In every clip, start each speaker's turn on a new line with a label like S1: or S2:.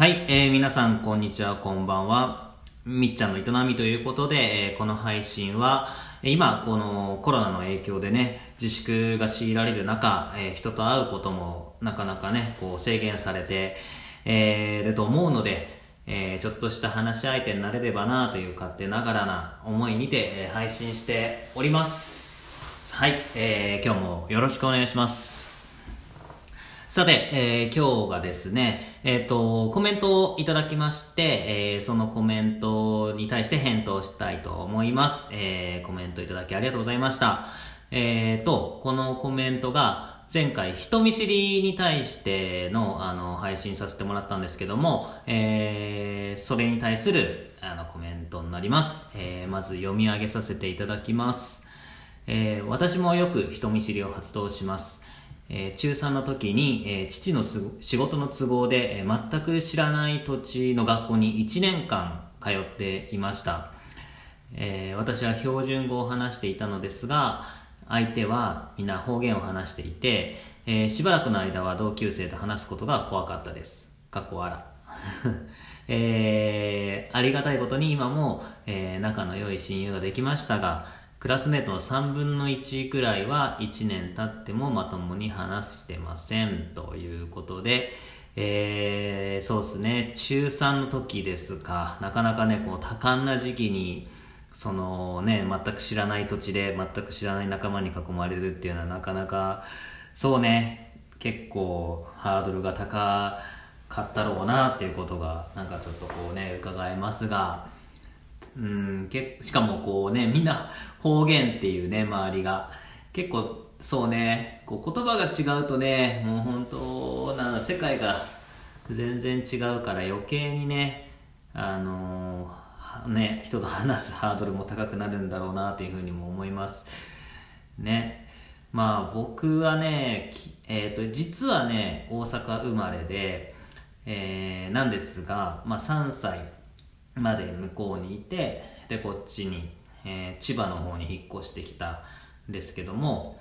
S1: はい、えー皆さんこんにちは、こんばんは。みっちゃんの営みということで、えーこの配信は、今、このコロナの影響でね、自粛が強いられる中、えー人と会うこともなかなかね、こう制限されて、えーると思うので、えーちょっとした話し相手になれればなという勝手ながらな思いにて、え配信しております。はい、えー今日もよろしくお願いします。さて、えー今日がですね、えっ、と、コメントをいただきまして、えーそのコメントに対して返答したいと思います。えーコメントいただきありがとうございました。えっ、と、このコメントが、前回人見知りに対してのあの配信させてもらったんですけども、えーそれに対するあのコメントになります、えーまず読み上げさせていただきます、えー私もよく人見知りを発動しますえ中3の時に、え父の仕事の都合で、え全く知らない土地の学校に1年間通っていました、え私は標準語を話していたのですが相手は皆方言を話していて、えしばらくの間は同級生と話すことが怖かったです。かっこ笑 えありがたいことに今も、え仲の良い親友ができましたがクラスメートの3分の1くらいは1年経ってもまともに話してませんということで、えーそうですね。中3の時ですか。なかなかねこう多感な時期にそのね全く知らない土地で全く知らない仲間に囲まれるっていうのはなかなかそうね結構ハードルが高かったろうなっていうことがなんかちょっとこうね伺えますがうんけしかもこうねみんな方言っていうね周りが。結構そうねこう言葉が違うとねもう本当な世界が全然違うから余計にねあのはね人と話すハードルも高くなるんだろうなというふうにも思います。ね。まあ僕はね、えー、と実はね大阪生まれで、えーなんですが、まあ、3歳まで向こうにいてでこっちに、えー千葉の方に引っ越してきたんですけども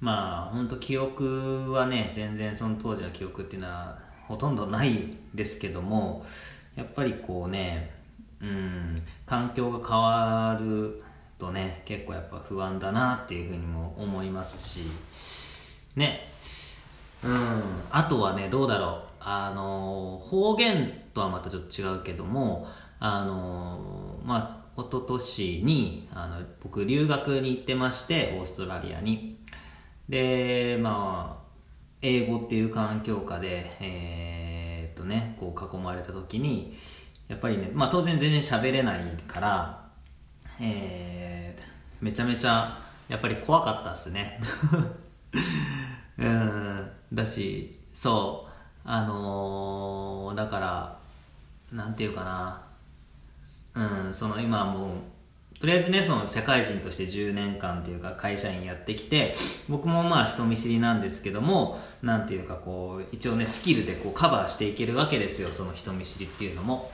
S1: まあ本当記憶はね全然その当時の記憶っていうのはほとんどないですけどもやっぱりこうねうん環境が変わるとね結構やっぱ不安だなっていうふうにも思いますしねうんあとはねどうだろうあの方言とはまたちょっと違うけどもあのまあ一昨年にあの僕留学に行ってましてオーストラリアに。でまあ英語っていう環境下でえーとねこう囲まれた時にやっぱりね、まあ、当然全然喋れないからえーめちゃめちゃやっぱり怖かったですね。うんだしそうあのーだからなんていうかな。うんその今もうとりあえずねその社会人として10年間っていうか会社員やってきて僕もまあ人見知りなんですけどもなんていうかこう一応ねスキルでこうカバーしていけるわけですよその人見知りっていうのも。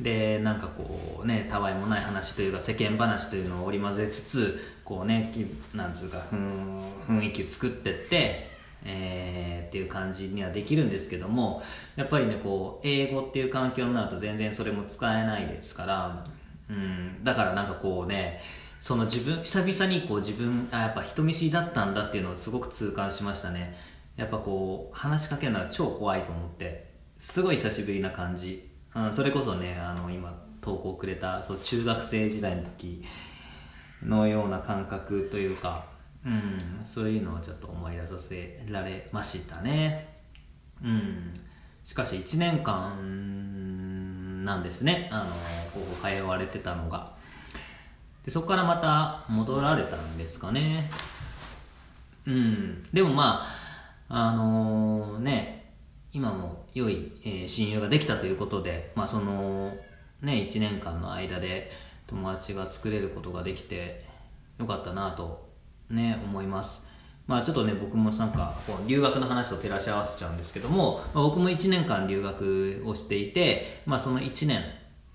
S1: でなんかこうねたわいもない話というか世間話というのを織り交ぜつつこうねなんつうか雰囲気作ってってえーっていう感じにはできるんですけどもやっぱりねこう英語っていう環境になると全然それも使えないですから、うん、だからなんかこうねその自分久々にこう自分あやっぱ人見知りだったんだっていうのをすごく痛感しましたね。やっぱこう話しかけるのは超怖いと思ってすごい久しぶりな感じ、うん、それこそねあの今投稿くれたそう中学生時代の時のような感覚というか、うん、そういうのをちょっと思い出させられましたね。うん、しかし1年間なんですね、あのここ通われてたのが。でそこからまた戻られたんですかね。うん、でもまあ、あのね、今も良い、えー親友ができたということで、まあその、ね、1年間の間で友達が作れることができてよかったなとね思います。まあちょっとね僕もなんかこう留学の話と照らし合わせちゃうんですけども、まあ僕も1年間留学をしていてまあその1年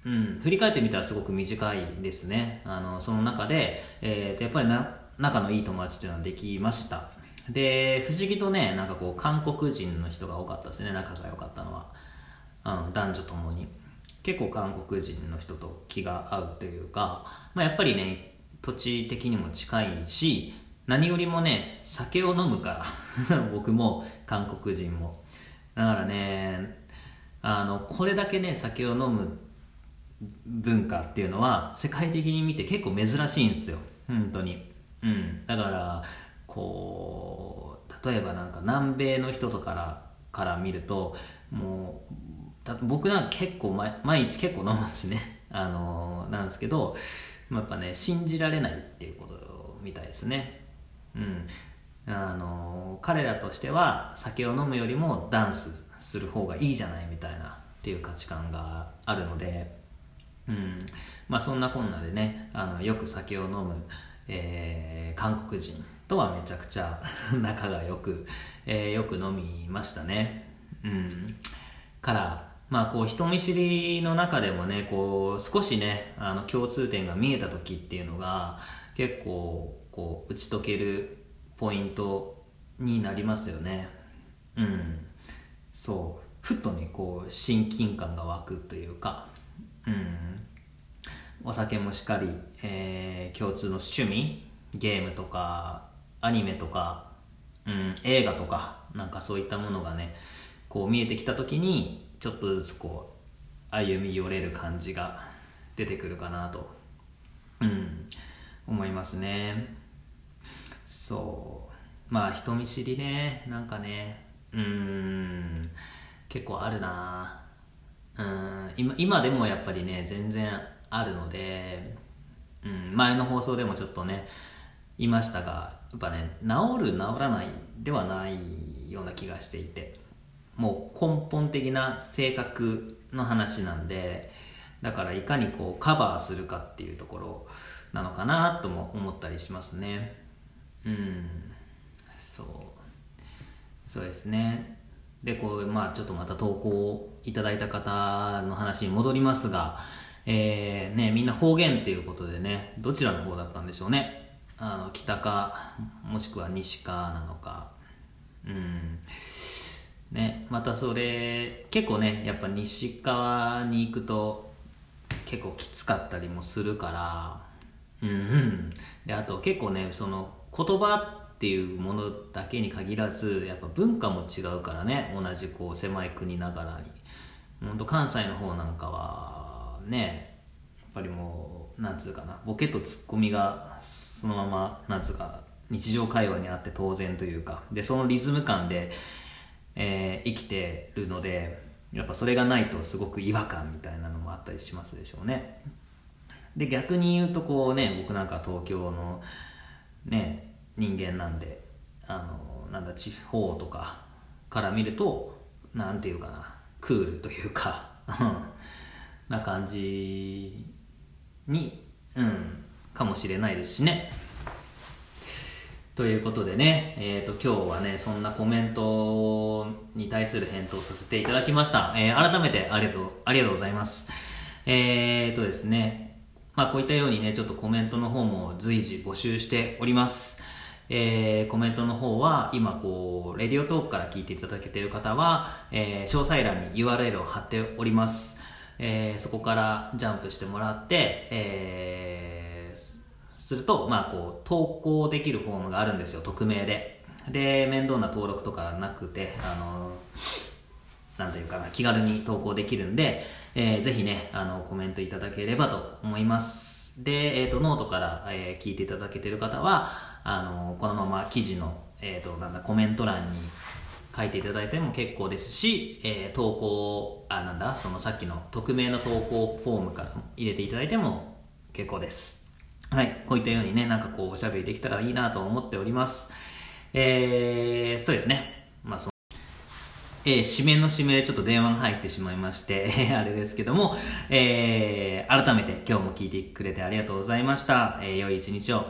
S1: うん、振り返ってみたらすごく短いですね。あのその中で、えーとやっぱりな仲のいい友達っていうのはできました。で不思議とねなんかこう韓国人の人が多かったですね。仲が良かったのは。うん、男女ともに。結構韓国人の人と気が合うというか、まあ、やっぱりね土地的にも近いし何よりもね酒を飲むか。ら 僕も韓国人も。だからねあのこれだけね酒を飲む文化っていうのは世界的に見て結構珍しいんですよ。本当に。うん。だからこう例えばなんか南米の人とからから見るともう僕なんか結構毎日結構飲むんですね。あのなんですけどやっぱね信じられないっていうことみたいですね。うん。あの彼らとしては酒を飲むよりもダンスする方がいいじゃないみたいなっていう価値観があるのでうん。まあそんなこんなでねあのよく酒を飲む、えー、韓国人とはめちゃくちゃ仲がよく、えー、よく飲みましたね。うん。からまあこう人見知りの中でもねこう少しねあの共通点が見えた時っていうのが結構こう打ち解けるポイントになりますよね。うん。そう。ふっとねこう親近感が湧くというか。うん。お酒もしっかり、えー、共通の趣味ゲームとかアニメとか、うん、映画とかなんかそういったものがねこう見えてきた時にちょっとずつこう歩み寄れる感じが出てくるかなと、うん、思いますね。そう。まあ人見知りね。なんかね。うん。結構あるな。うん。今今でもやっぱりね全然あるので、うん、前の放送でもちょっとね言いましたがやっぱね治る治らないではないような気がしていて。もう根本的な性格の話なんでだからいかにこうカバーするかっていうところなのかなとも思ったりしますね。うん。そう。そうですね。でこうまあちょっとまた投稿いただいた方の話に戻りますがえー、ねみんな方言っていうことでねどちらの方だったんでしょうね。あの北かもしくは西かなのか。うん。ね、またそれ結構ねやっぱ西側に行くと結構きつかったりもするからうんうん。であと結構ねその言葉っていうものだけに限らずやっぱ文化も違うからね。同じこう狭い国ながらに。本当関西の方なんかはねやっぱりもうなんつうかな。ボケとツッコミがそのままなんつうか日常会話にあって当然というか。でそのリズム感でえー、生きてるのでやっぱそれがないとすごく違和感みたいなのもあったりしますでしょうね。で逆に言うとこうね僕なんか東京のね人間なんであのなんだ地方とかから見ると何て言うかなクールというかな感じにうんかもしれないですしねということでね、えーと、今日はね、そんなコメントに対する返答させていただきました。えー、改めてありがとう、ありがとうございます。えーとですね、まあこういったようにね、ちょっとコメントの方も随時募集しております。えー、コメントの方は今こう、レディオトークから聞いていただけている方は、えー、詳細欄に URL を貼っております。えー、そこからジャンプしてもらって、えーすると、まあ、こう、投稿できるフォームがあるんですよ、匿名で。で、面倒な登録とかなくて、あの、なんというかな、気軽に投稿できるんで、えー、ぜひね、あの、コメントいただければと思います。で、えっ、ー、と、ノートから、えー、聞いていただけてる方は、あの、このまま記事の、えっ、ー、と、なんだ、コメント欄に書いていただいても結構ですし、えー、投稿、あ、なんだ、そのさっきの匿名の投稿フォームから入れていただいても結構です。はい。こういったようにね、なんかこう、おしゃべりできたらいいなと思っております。えー、そうですね。まあ、えー、締めの締めでちょっと電話が入ってしまいまして、あれですけども、えー、改めて今日も聞いてくれてありがとうございました。えー、良い一日を。